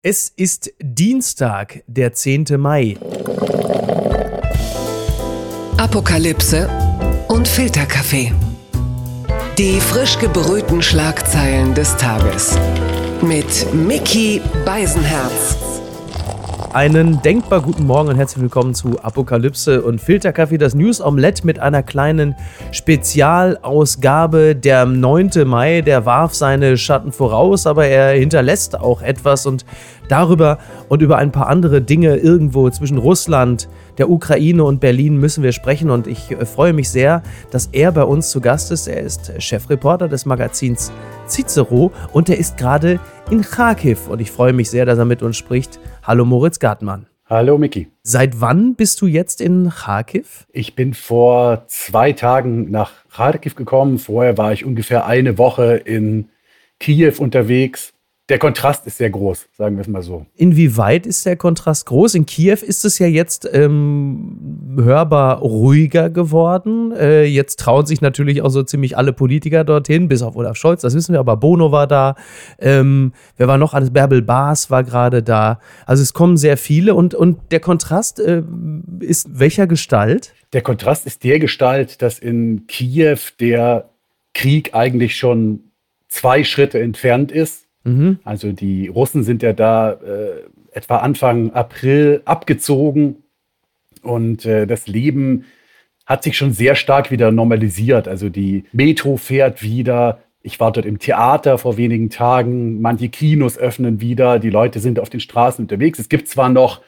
Es ist Dienstag, der 10. Mai. Apokalypse und Filterkaffee. Die frisch gebrühten Schlagzeilen des Tages. Mit Mickey Beisenherz. Einen denkbar guten Morgen und herzlich willkommen zu Apokalypse und Filterkaffee, das News Omelette mit einer kleinen Spezialausgabe. Der 9. Mai, der warf seine Schatten voraus, aber er hinterlässt auch etwas und darüber und über ein paar andere Dinge irgendwo zwischen Russland, der Ukraine und Berlin müssen wir sprechen und ich äh, freue mich sehr, dass er bei uns zu Gast ist. Er ist Chefreporter des Magazins Cicero und er ist gerade in Kharkiv und ich freue mich sehr, dass er mit uns spricht. Hallo Moritz Gartmann. Hallo Miki. Seit wann bist du jetzt in Kharkiv? Ich bin vor zwei Tagen nach Kharkiv gekommen. Vorher war ich ungefähr eine Woche in Kiew unterwegs der Kontrast ist sehr groß, sagen wir es mal so. Inwieweit ist der Kontrast groß? In Kiew ist es ja jetzt ähm, hörbar ruhiger geworden. Äh, jetzt trauen sich natürlich auch so ziemlich alle Politiker dorthin, bis auf Olaf Scholz, das wissen wir, aber Bono war da. Ähm, wer war noch? Alles Bärbel Baas war gerade da. Also es kommen sehr viele und, und der Kontrast äh, ist welcher Gestalt? Der Kontrast ist der Gestalt, dass in Kiew der Krieg eigentlich schon zwei Schritte entfernt ist Mhm. Also die Russen sind ja da äh, etwa Anfang April abgezogen und äh, das Leben hat sich schon sehr stark wieder normalisiert. Also die Metro fährt wieder. Ich war dort im Theater vor wenigen Tagen. Manche Kinos öffnen wieder. Die Leute sind auf den Straßen unterwegs. Es gibt zwar noch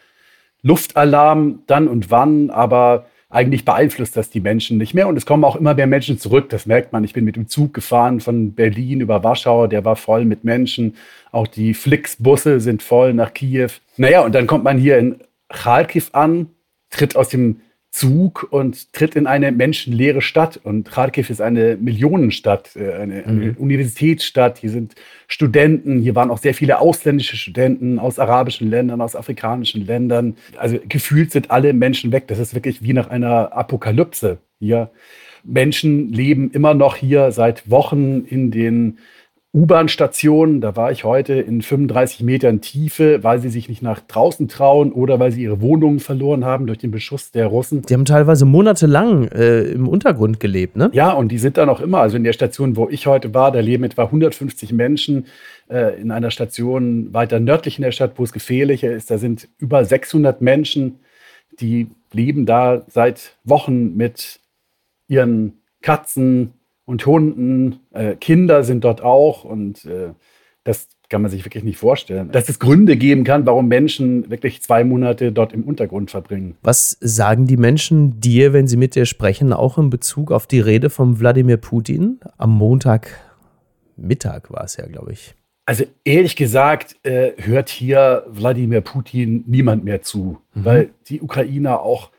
Luftalarm dann und wann, aber eigentlich beeinflusst das die Menschen nicht mehr. Und es kommen auch immer mehr Menschen zurück. Das merkt man. Ich bin mit dem Zug gefahren von Berlin über Warschau. Der war voll mit Menschen. Auch die Flixbusse sind voll nach Kiew. Naja, und dann kommt man hier in Kharkiv an, tritt aus dem Zug und tritt in eine menschenleere Stadt. Und Kharkiv ist eine Millionenstadt, äh, eine, eine mhm. Universitätsstadt. Hier sind Studenten, hier waren auch sehr viele ausländische Studenten aus arabischen Ländern, aus afrikanischen Ländern. Also gefühlt sind alle Menschen weg. Das ist wirklich wie nach einer Apokalypse hier. Menschen leben immer noch hier seit Wochen in den U-Bahn-Stationen, da war ich heute in 35 Metern Tiefe, weil sie sich nicht nach draußen trauen oder weil sie ihre Wohnungen verloren haben durch den Beschuss der Russen. Die haben teilweise monatelang äh, im Untergrund gelebt, ne? Ja, und die sind da noch immer. Also in der Station, wo ich heute war, da leben etwa 150 Menschen. Äh, in einer Station weiter nördlich in der Stadt, wo es gefährlicher ist, da sind über 600 Menschen, die leben da seit Wochen mit ihren Katzen, und Hunden. Äh, Kinder sind dort auch und äh, das kann man sich wirklich nicht vorstellen. Dass es Gründe geben kann, warum Menschen wirklich zwei Monate dort im Untergrund verbringen. Was sagen die Menschen dir, wenn sie mit dir sprechen, auch in Bezug auf die Rede von Wladimir Putin? Am Montagmittag war es ja, glaube ich. Also ehrlich gesagt äh, hört hier Wladimir Putin niemand mehr zu, mhm. weil die Ukrainer auch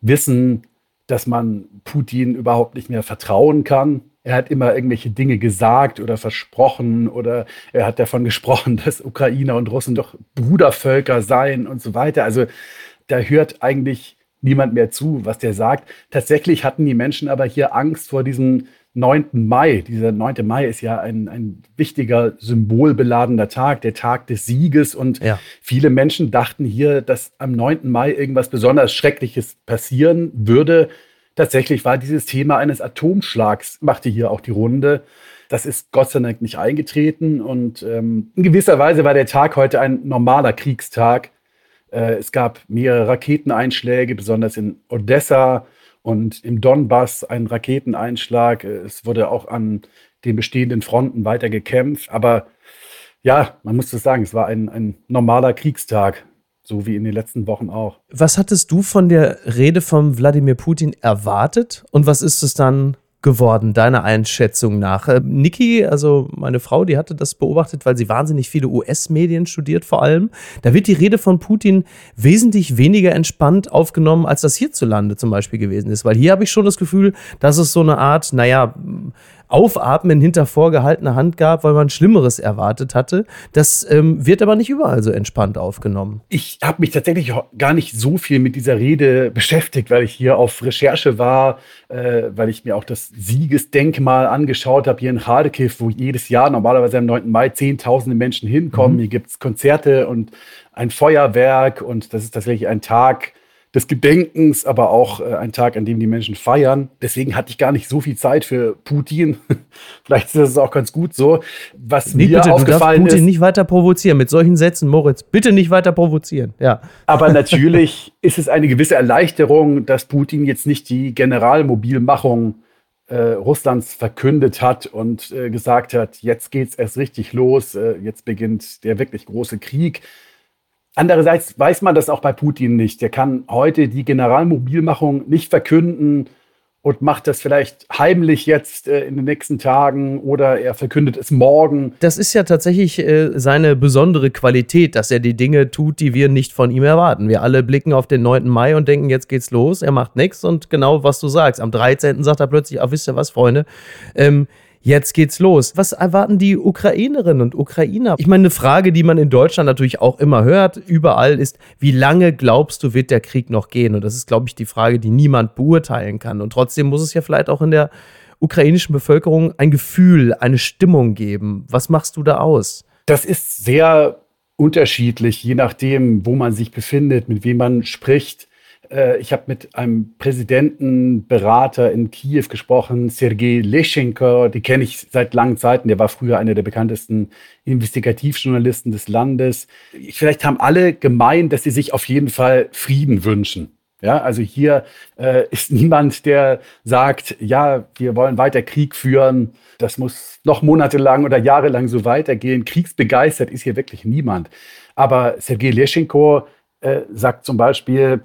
wissen, dass man Putin überhaupt nicht mehr vertrauen kann. Er hat immer irgendwelche Dinge gesagt oder versprochen oder er hat davon gesprochen, dass Ukrainer und Russen doch Brudervölker seien und so weiter. Also da hört eigentlich niemand mehr zu, was der sagt. Tatsächlich hatten die Menschen aber hier Angst vor diesem 9. Mai. Dieser 9. Mai ist ja ein, ein wichtiger, symbolbeladener Tag, der Tag des Sieges. Und ja. viele Menschen dachten hier, dass am 9. Mai irgendwas besonders Schreckliches passieren würde. Tatsächlich war dieses Thema eines Atomschlags, machte hier auch die Runde. Das ist Gott sei Dank nicht eingetreten. Und ähm, in gewisser Weise war der Tag heute ein normaler Kriegstag. Äh, es gab mehrere Raketeneinschläge, besonders in Odessa und im Donbass ein Raketeneinschlag. Es wurde auch an den bestehenden Fronten weiter gekämpft. Aber ja, man muss das sagen, es war ein, ein normaler Kriegstag. So wie in den letzten Wochen auch. Was hattest du von der Rede von Wladimir Putin erwartet und was ist es dann geworden, deiner Einschätzung nach? Äh, Niki, also meine Frau, die hatte das beobachtet, weil sie wahnsinnig viele US-Medien studiert vor allem. Da wird die Rede von Putin wesentlich weniger entspannt aufgenommen, als das hierzulande zum Beispiel gewesen ist. Weil hier habe ich schon das Gefühl, dass es so eine Art, naja, Aufatmen hinter vorgehaltener Hand gab, weil man Schlimmeres erwartet hatte. Das ähm, wird aber nicht überall so entspannt aufgenommen. Ich habe mich tatsächlich gar nicht so viel mit dieser Rede beschäftigt, weil ich hier auf Recherche war, äh, weil ich mir auch das Siegesdenkmal angeschaut habe hier in Kharkiv, wo jedes Jahr normalerweise am 9. Mai Zehntausende Menschen hinkommen. Mhm. Hier gibt es Konzerte und ein Feuerwerk und das ist tatsächlich ein Tag, des Gedenkens, aber auch äh, ein Tag, an dem die Menschen feiern. Deswegen hatte ich gar nicht so viel Zeit für Putin. Vielleicht ist das auch ganz gut so. Was nee, mir bitte, aufgefallen du Putin ist, nicht weiter provozieren mit solchen Sätzen, Moritz. Bitte nicht weiter provozieren. Ja. Aber natürlich ist es eine gewisse Erleichterung, dass Putin jetzt nicht die Generalmobilmachung äh, Russlands verkündet hat und äh, gesagt hat, jetzt geht's erst richtig los, äh, jetzt beginnt der wirklich große Krieg. Andererseits weiß man das auch bei Putin nicht. Der kann heute die Generalmobilmachung nicht verkünden und macht das vielleicht heimlich jetzt äh, in den nächsten Tagen oder er verkündet es morgen. Das ist ja tatsächlich äh, seine besondere Qualität, dass er die Dinge tut, die wir nicht von ihm erwarten. Wir alle blicken auf den 9. Mai und denken, jetzt geht's los. Er macht nichts und genau was du sagst. Am 13. sagt er plötzlich, ah, wisst ihr was, Freunde? Ähm, Jetzt geht's los. Was erwarten die Ukrainerinnen und Ukrainer? Ich meine, eine Frage, die man in Deutschland natürlich auch immer hört, überall ist, wie lange glaubst du, wird der Krieg noch gehen? Und das ist, glaube ich, die Frage, die niemand beurteilen kann. Und trotzdem muss es ja vielleicht auch in der ukrainischen Bevölkerung ein Gefühl, eine Stimmung geben. Was machst du da aus? Das ist sehr unterschiedlich, je nachdem, wo man sich befindet, mit wem man spricht. Äh, ich habe mit einem Präsidentenberater in Kiew gesprochen, Sergei Leschenko, die kenne ich seit langen Zeiten, der war früher einer der bekanntesten Investigativjournalisten des Landes. Vielleicht haben alle gemeint, dass sie sich auf jeden Fall Frieden wünschen. Ja, also hier äh, ist niemand, der sagt, ja, wir wollen weiter Krieg führen. Das muss noch monatelang oder jahrelang so weitergehen. Kriegsbegeistert ist hier wirklich niemand. Aber Sergei Leschenko äh, sagt zum Beispiel,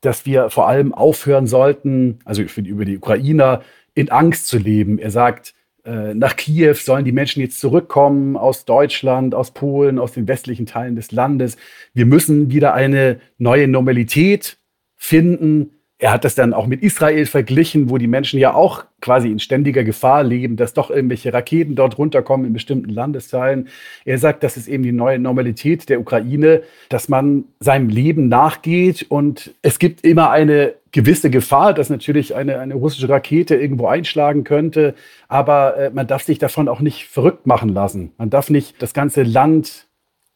dass wir vor allem aufhören sollten, also über die Ukrainer, in Angst zu leben. Er sagt, äh, nach Kiew sollen die Menschen jetzt zurückkommen aus Deutschland, aus Polen, aus den westlichen Teilen des Landes. Wir müssen wieder eine neue Normalität finden. Er hat das dann auch mit Israel verglichen, wo die Menschen ja auch quasi in ständiger Gefahr leben, dass doch irgendwelche Raketen dort runterkommen in bestimmten Landesteilen. Er sagt, das ist eben die neue Normalität der Ukraine, dass man seinem Leben nachgeht und es gibt immer eine gewisse Gefahr, dass natürlich eine, eine russische Rakete irgendwo einschlagen könnte, aber äh, man darf sich davon auch nicht verrückt machen lassen. Man darf nicht das ganze Land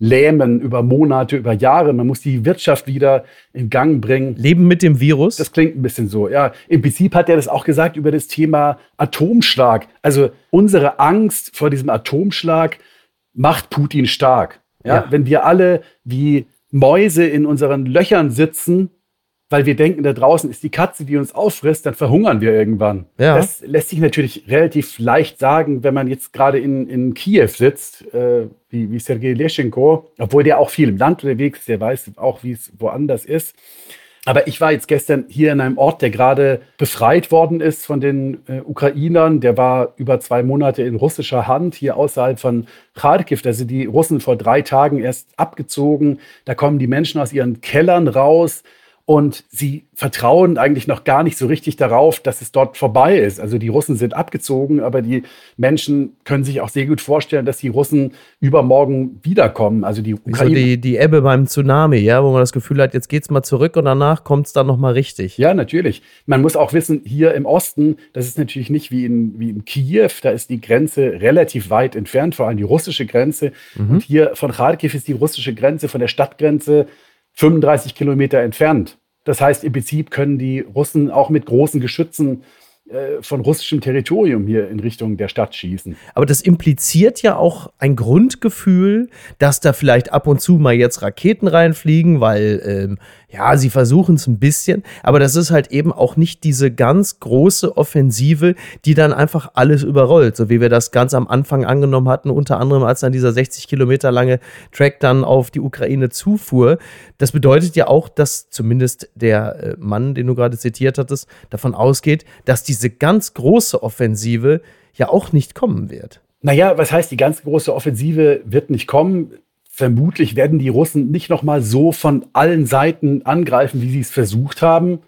lähmen über Monate, über Jahre. Man muss die Wirtschaft wieder in Gang bringen. Leben mit dem Virus? Das klingt ein bisschen so. Ja, im Prinzip hat er das auch gesagt über das Thema Atomschlag. Also unsere Angst vor diesem Atomschlag macht Putin stark. Ja, ja. wenn wir alle wie Mäuse in unseren Löchern sitzen weil wir denken, da draußen ist die Katze, die uns auffrisst, dann verhungern wir irgendwann. Ja. Das lässt sich natürlich relativ leicht sagen, wenn man jetzt gerade in, in Kiew sitzt, äh, wie, wie Sergei Leschenko, obwohl der auch viel im Land unterwegs ist, der weiß auch, wie es woanders ist. Aber ich war jetzt gestern hier in einem Ort, der gerade befreit worden ist von den äh, Ukrainern. Der war über zwei Monate in russischer Hand, hier außerhalb von Kharkiv. Da sind die Russen vor drei Tagen erst abgezogen. Da kommen die Menschen aus ihren Kellern raus und sie vertrauen eigentlich noch gar nicht so richtig darauf, dass es dort vorbei ist. Also die Russen sind abgezogen, aber die Menschen können sich auch sehr gut vorstellen, dass die Russen übermorgen wiederkommen. Also die Ukraine. So die, die Ebbe beim Tsunami, ja, wo man das Gefühl hat, jetzt geht's mal zurück und danach kommt es dann nochmal richtig. Ja, natürlich. Man muss auch wissen, hier im Osten, das ist natürlich nicht wie in, wie in Kiew, da ist die Grenze relativ weit entfernt, vor allem die russische Grenze. Mhm. Und hier von Kharkiv ist die russische Grenze von der Stadtgrenze 35 Kilometer entfernt. Das heißt, im Prinzip können die Russen auch mit großen Geschützen äh, von russischem Territorium hier in Richtung der Stadt schießen. Aber das impliziert ja auch ein Grundgefühl, dass da vielleicht ab und zu mal jetzt Raketen reinfliegen, weil ähm, ja, sie versuchen es ein bisschen, aber das ist halt eben auch nicht diese ganz große Offensive, die dann einfach alles überrollt, so wie wir das ganz am Anfang angenommen hatten, unter anderem als dann dieser 60 Kilometer lange Track dann auf die Ukraine zufuhr. Das bedeutet ja auch, dass zumindest der äh, Mann, den du gerade zitiert hattest, davon ausgeht, dass diese ganz große Offensive ja auch nicht kommen wird. Naja, was heißt, die ganz große Offensive wird nicht kommen? Vermutlich werden die Russen nicht nochmal so von allen Seiten angreifen, wie sie es versucht haben,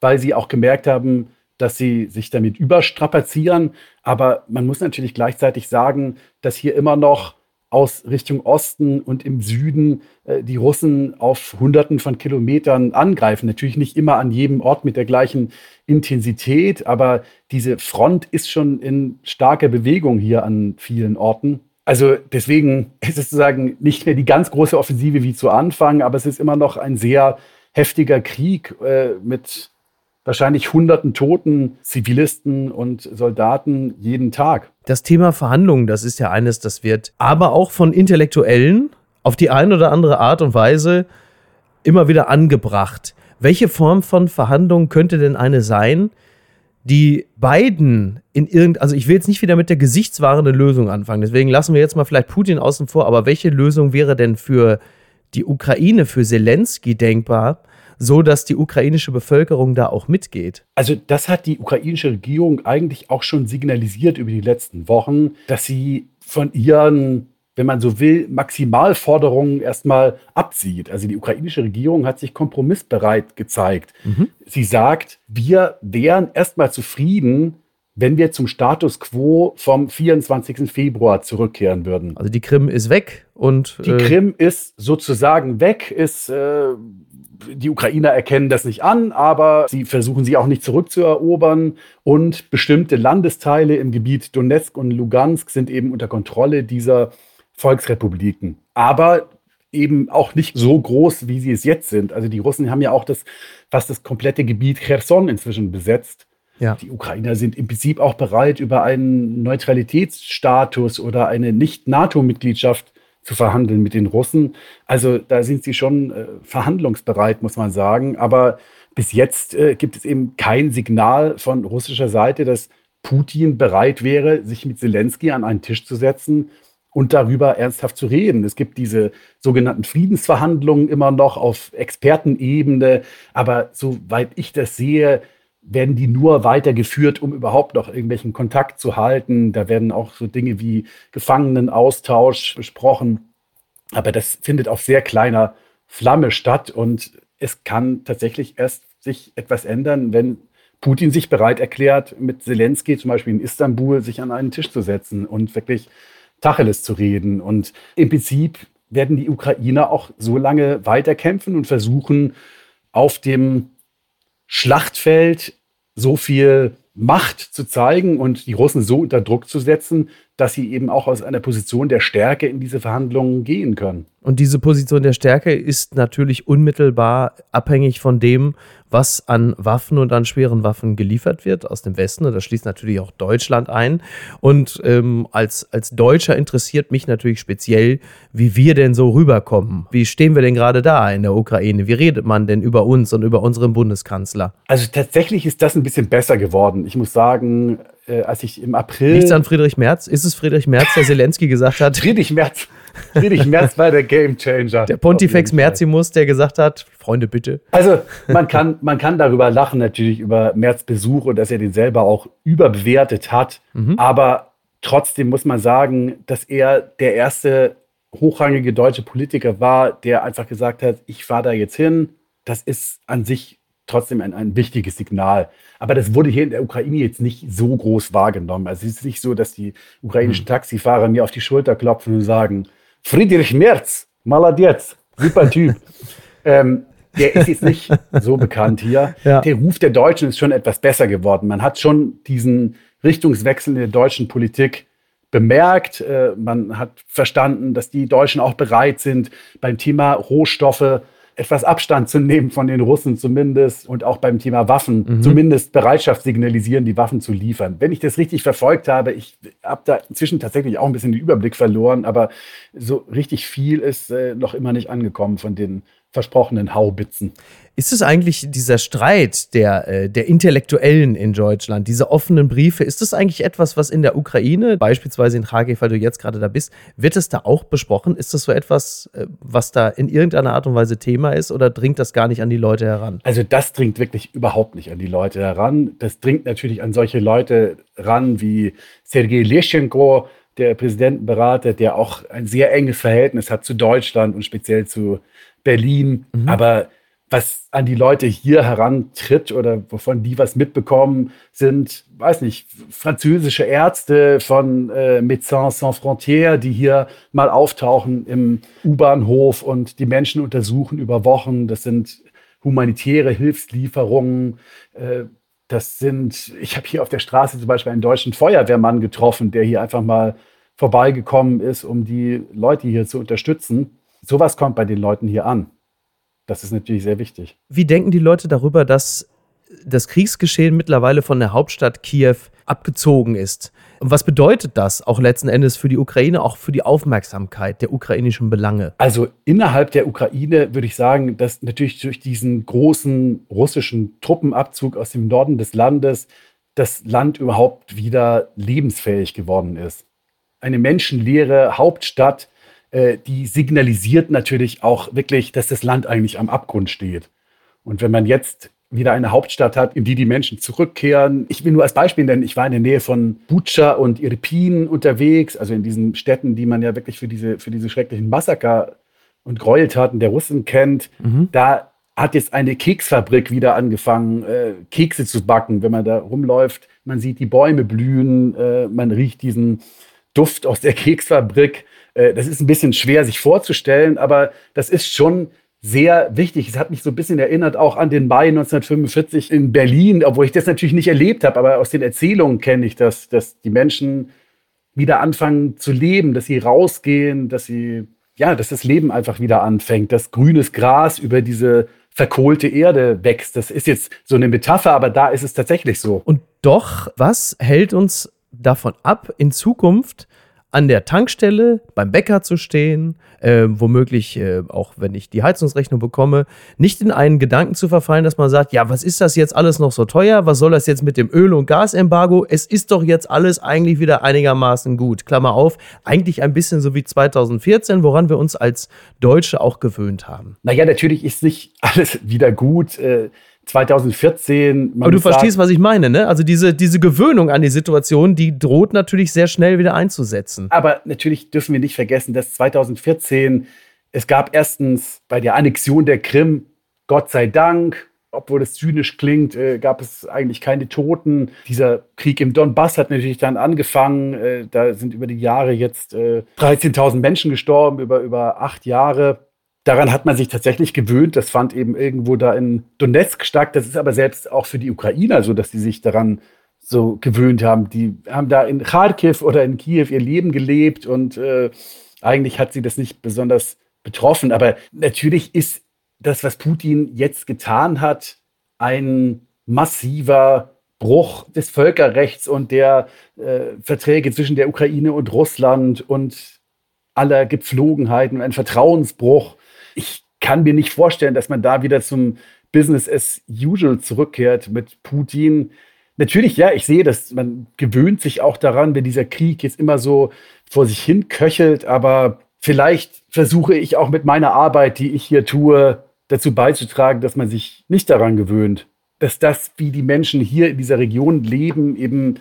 weil sie auch gemerkt haben, dass sie sich damit überstrapazieren. Aber man muss natürlich gleichzeitig sagen, dass hier immer noch aus Richtung Osten und im Süden äh, die Russen auf Hunderten von Kilometern angreifen. Natürlich nicht immer an jedem Ort mit der gleichen Intensität, aber diese Front ist schon in starker Bewegung hier an vielen Orten. Also deswegen ist es sozusagen nicht mehr die ganz große Offensive wie zu Anfang, aber es ist immer noch ein sehr heftiger Krieg äh, mit wahrscheinlich hunderten toten Zivilisten und Soldaten jeden Tag. Das Thema Verhandlungen, das ist ja eines, das wird aber auch von Intellektuellen auf die eine oder andere Art und Weise immer wieder angebracht. Welche Form von Verhandlungen könnte denn eine sein, die beiden in irgend, also ich will jetzt nicht wieder mit der gesichtswahrenden Lösung anfangen, deswegen lassen wir jetzt mal vielleicht Putin außen vor, aber welche Lösung wäre denn für die Ukraine, für Zelensky denkbar, so dass die ukrainische Bevölkerung da auch mitgeht? Also das hat die ukrainische Regierung eigentlich auch schon signalisiert über die letzten Wochen, dass sie von ihren wenn man so will, Maximalforderungen erstmal absieht. Also die ukrainische Regierung hat sich kompromissbereit gezeigt. Mhm. Sie sagt, wir wären erstmal zufrieden, wenn wir zum Status quo vom 24. Februar zurückkehren würden. Also die Krim ist weg und. Die äh Krim ist sozusagen weg, ist. Äh, die Ukrainer erkennen das nicht an, aber sie versuchen sie auch nicht zurückzuerobern. Und bestimmte Landesteile im Gebiet Donetsk und Lugansk sind eben unter Kontrolle dieser Volksrepubliken. Aber eben auch nicht so groß, wie sie es jetzt sind. Also die Russen haben ja auch das, fast das komplette Gebiet Cherson inzwischen besetzt. Ja. Die Ukrainer sind im Prinzip auch bereit, über einen Neutralitätsstatus oder eine Nicht-NATO-Mitgliedschaft zu verhandeln mit den Russen. Also da sind sie schon äh, verhandlungsbereit, muss man sagen. Aber bis jetzt äh, gibt es eben kein Signal von russischer Seite, dass Putin bereit wäre, sich mit Zelensky an einen Tisch zu setzen und darüber ernsthaft zu reden. Es gibt diese sogenannten Friedensverhandlungen immer noch auf Expertenebene, aber soweit ich das sehe, werden die nur weitergeführt, um überhaupt noch irgendwelchen Kontakt zu halten. Da werden auch so Dinge wie Gefangenenaustausch besprochen. Aber das findet auf sehr kleiner Flamme statt und es kann tatsächlich erst sich etwas ändern, wenn Putin sich bereit erklärt, mit Zelensky zum Beispiel in Istanbul sich an einen Tisch zu setzen und wirklich Tacheles zu reden. Und im Prinzip werden die Ukrainer auch so lange weiterkämpfen und versuchen, auf dem Schlachtfeld so viel Macht zu zeigen und die Russen so unter Druck zu setzen, dass sie eben auch aus einer Position der Stärke in diese Verhandlungen gehen können. Und diese Position der Stärke ist natürlich unmittelbar abhängig von dem, was an Waffen und an schweren Waffen geliefert wird aus dem Westen. Und das schließt natürlich auch Deutschland ein. Und ähm, als, als Deutscher interessiert mich natürlich speziell, wie wir denn so rüberkommen. Wie stehen wir denn gerade da in der Ukraine? Wie redet man denn über uns und über unseren Bundeskanzler? Also tatsächlich ist das ein bisschen besser geworden. Ich muss sagen, äh, als ich im April. Nichts an Friedrich Merz? Ist es Friedrich Merz, der Zelensky gesagt hat? Friedrich Merz. Friedrich Merz war der Gamechanger. Der Pontifex Merzimus, der gesagt hat, Freunde, bitte. Also man kann, man kann darüber lachen, natürlich über Merz Besuch und dass er den selber auch überbewertet hat. Mhm. Aber trotzdem muss man sagen, dass er der erste hochrangige deutsche Politiker war, der einfach gesagt hat, ich fahre da jetzt hin. Das ist an sich trotzdem ein, ein wichtiges Signal. Aber das wurde hier in der Ukraine jetzt nicht so groß wahrgenommen. Also es ist nicht so, dass die ukrainischen hm. Taxifahrer mir auf die Schulter klopfen und sagen, Friedrich Merz, Maladetz, super Typ. ähm, der ist jetzt nicht so bekannt hier. Ja. Der Ruf der Deutschen ist schon etwas besser geworden. Man hat schon diesen Richtungswechsel in der deutschen Politik bemerkt. Äh, man hat verstanden, dass die Deutschen auch bereit sind, beim Thema Rohstoffe etwas Abstand zu nehmen von den Russen zumindest und auch beim Thema Waffen mhm. zumindest Bereitschaft signalisieren, die Waffen zu liefern. Wenn ich das richtig verfolgt habe, ich habe da inzwischen tatsächlich auch ein bisschen den Überblick verloren, aber so richtig viel ist äh, noch immer nicht angekommen von den versprochenen Haubitzen. Ist es eigentlich dieser Streit der, äh, der Intellektuellen in Deutschland, diese offenen Briefe, ist das eigentlich etwas, was in der Ukraine, beispielsweise in Kharkiv, weil du jetzt gerade da bist, wird es da auch besprochen? Ist das so etwas, äh, was da in irgendeiner Art und Weise Thema ist oder dringt das gar nicht an die Leute heran? Also das dringt wirklich überhaupt nicht an die Leute heran. Das dringt natürlich an solche Leute ran wie Sergei Leschenko, der Präsidentenberater, der auch ein sehr enges Verhältnis hat zu Deutschland und speziell zu Berlin. Mhm. Aber was an die Leute hier herantritt oder wovon die was mitbekommen, sind, weiß nicht, französische Ärzte von äh, Médecins Sans Frontières, die hier mal auftauchen im U-Bahnhof und die Menschen untersuchen über Wochen. Das sind humanitäre Hilfslieferungen. Äh, das sind, ich habe hier auf der Straße zum Beispiel einen deutschen Feuerwehrmann getroffen, der hier einfach mal vorbeigekommen ist, um die Leute hier zu unterstützen. Sowas kommt bei den Leuten hier an. Das ist natürlich sehr wichtig. Wie denken die Leute darüber, dass das Kriegsgeschehen mittlerweile von der Hauptstadt Kiew abgezogen ist? Und was bedeutet das auch letzten Endes für die Ukraine, auch für die Aufmerksamkeit der ukrainischen Belange? Also innerhalb der Ukraine würde ich sagen, dass natürlich durch diesen großen russischen Truppenabzug aus dem Norden des Landes das Land überhaupt wieder lebensfähig geworden ist. Eine menschenleere Hauptstadt äh, die signalisiert natürlich auch wirklich, dass das Land eigentlich am Abgrund steht. Und wenn man jetzt wieder eine Hauptstadt hat, in die die Menschen zurückkehren. Ich will nur als Beispiel nennen, ich war in der Nähe von Bucha und Irpin unterwegs, also in diesen Städten, die man ja wirklich für diese, für diese schrecklichen Massaker und Gräueltaten der Russen kennt. Mhm. Da hat jetzt eine Keksfabrik wieder angefangen, äh, Kekse zu backen, wenn man da rumläuft. Man sieht die Bäume blühen, äh, man riecht diesen Duft aus der Keksfabrik. Äh, das ist ein bisschen schwer sich vorzustellen, aber das ist schon sehr wichtig. Es hat mich so ein bisschen erinnert auch an den Mai 1945 in Berlin, obwohl ich das natürlich nicht erlebt habe, aber aus den Erzählungen kenne ich das, dass die Menschen wieder anfangen zu leben, dass sie rausgehen, dass sie, ja, dass das Leben einfach wieder anfängt, dass grünes Gras über diese verkohlte Erde wächst. Das ist jetzt so eine Metapher, aber da ist es tatsächlich so. Und doch, was hält uns davon ab, in Zukunft an der Tankstelle beim Bäcker zu stehen, äh, womöglich äh, auch wenn ich die Heizungsrechnung bekomme, nicht in einen Gedanken zu verfallen, dass man sagt, ja, was ist das jetzt alles noch so teuer? Was soll das jetzt mit dem Öl- und Gasembargo? Es ist doch jetzt alles eigentlich wieder einigermaßen gut. Klammer auf, eigentlich ein bisschen so wie 2014, woran wir uns als Deutsche auch gewöhnt haben. Naja, natürlich ist nicht alles wieder gut. Äh 2014. Aber du verstehst, sagen, was ich meine, ne? Also diese, diese Gewöhnung an die Situation, die droht natürlich sehr schnell wieder einzusetzen. Aber natürlich dürfen wir nicht vergessen, dass 2014 es gab erstens bei der Annexion der Krim, Gott sei Dank, obwohl das zynisch klingt, äh, gab es eigentlich keine Toten. Dieser Krieg im Donbass hat natürlich dann angefangen. Äh, da sind über die Jahre jetzt äh, 13.000 Menschen gestorben, über, über acht Jahre daran hat man sich tatsächlich gewöhnt. Das fand eben irgendwo da in Donetsk statt. Das ist aber selbst auch für die Ukrainer so, dass sie sich daran so gewöhnt haben. Die haben da in Kharkiv oder in Kiew ihr Leben gelebt und äh, eigentlich hat sie das nicht besonders betroffen. Aber natürlich ist das, was Putin jetzt getan hat, ein massiver Bruch des Völkerrechts und der äh, Verträge zwischen der Ukraine und Russland und aller Gepflogenheiten, ein Vertrauensbruch ich kann mir nicht vorstellen, dass man da wieder zum Business as usual zurückkehrt mit Putin. Natürlich, ja, ich sehe das, man gewöhnt sich auch daran, wenn dieser Krieg jetzt immer so vor sich hin köchelt, aber vielleicht versuche ich auch mit meiner Arbeit, die ich hier tue, dazu beizutragen, dass man sich nicht daran gewöhnt, dass das, wie die Menschen hier in dieser Region leben, eben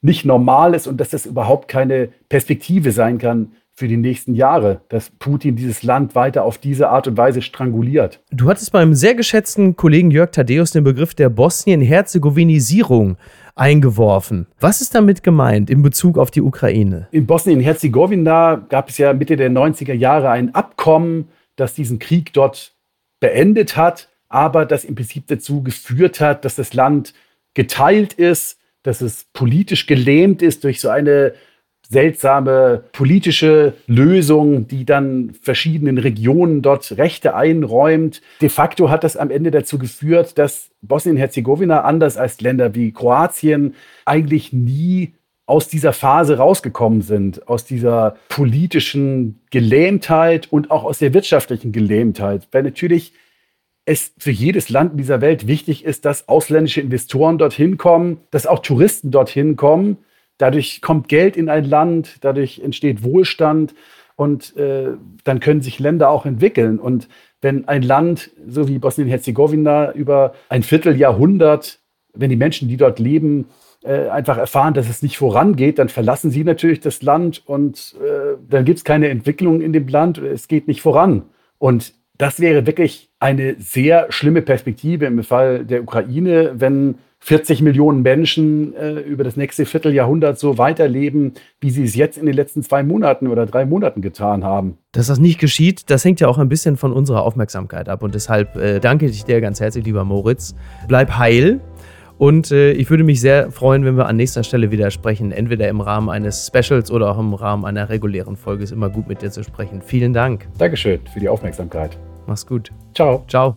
nicht normal ist und dass das überhaupt keine Perspektive sein kann für die nächsten Jahre, dass Putin dieses Land weiter auf diese Art und Weise stranguliert. Du hattest beim sehr geschätzten Kollegen Jörg Thaddeus den Begriff der Bosnien-Herzegowinisierung eingeworfen. Was ist damit gemeint in Bezug auf die Ukraine? In Bosnien-Herzegowina gab es ja Mitte der 90er Jahre ein Abkommen, das diesen Krieg dort beendet hat, aber das im Prinzip dazu geführt hat, dass das Land geteilt ist, dass es politisch gelähmt ist durch so eine seltsame politische Lösung, die dann verschiedenen Regionen dort Rechte einräumt. De facto hat das am Ende dazu geführt, dass Bosnien-Herzegowina, anders als Länder wie Kroatien, eigentlich nie aus dieser Phase rausgekommen sind, aus dieser politischen Gelähmtheit und auch aus der wirtschaftlichen Gelähmtheit. Weil natürlich es für jedes Land in dieser Welt wichtig ist, dass ausländische Investoren dorthin kommen, dass auch Touristen dorthin kommen Dadurch kommt Geld in ein Land, dadurch entsteht Wohlstand und äh, dann können sich Länder auch entwickeln. Und wenn ein Land, so wie Bosnien-Herzegowina, über ein Vierteljahrhundert, wenn die Menschen, die dort leben, äh, einfach erfahren, dass es nicht vorangeht, dann verlassen sie natürlich das Land und äh, dann gibt es keine Entwicklung in dem Land, es geht nicht voran. Und das wäre wirklich eine sehr schlimme Perspektive im Fall der Ukraine, wenn 40 Millionen Menschen äh, über das nächste Vierteljahrhundert so weiterleben, wie sie es jetzt in den letzten zwei Monaten oder drei Monaten getan haben. Dass das nicht geschieht, das hängt ja auch ein bisschen von unserer Aufmerksamkeit ab. Und deshalb äh, danke ich dir ganz herzlich, lieber Moritz. Bleib heil. Und äh, ich würde mich sehr freuen, wenn wir an nächster Stelle wieder sprechen. Entweder im Rahmen eines Specials oder auch im Rahmen einer regulären Folge. Ist immer gut mit dir zu sprechen. Vielen Dank. Dankeschön für die Aufmerksamkeit. Mach's gut. Ciao. Ciao.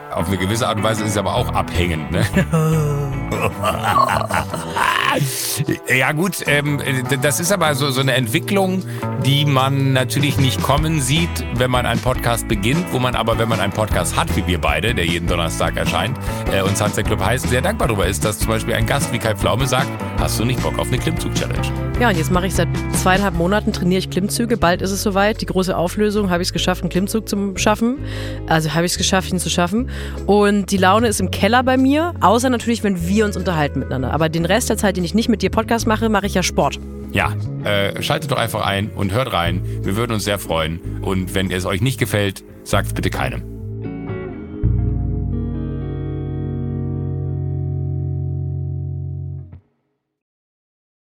Auf eine gewisse Art und Weise ist es aber auch abhängend, ne? ja gut, ähm, das ist aber so, so eine Entwicklung, die man natürlich nicht kommen sieht, wenn man einen Podcast beginnt, wo man aber, wenn man einen Podcast hat, wie wir beide, der jeden Donnerstag erscheint, äh, und Sunset Club heißt, sehr dankbar darüber ist, dass zum Beispiel ein Gast wie Kai Pflaume sagt, hast du nicht Bock auf eine Klimmzug-Challenge? Ja, und jetzt mache ich seit zweieinhalb Monaten, trainiere ich Klimmzüge. Bald ist es soweit. Die große Auflösung, habe ich es geschafft, einen Klimmzug zu schaffen. Also habe ich es geschafft, ihn zu schaffen. Und die Laune ist im Keller bei mir, außer natürlich, wenn wir uns unterhalten miteinander. Aber den Rest der Zeit, den ich nicht mit dir Podcast mache, mache ich ja Sport. Ja, äh, schaltet doch einfach ein und hört rein. Wir würden uns sehr freuen. Und wenn es euch nicht gefällt, sagt es bitte keinem.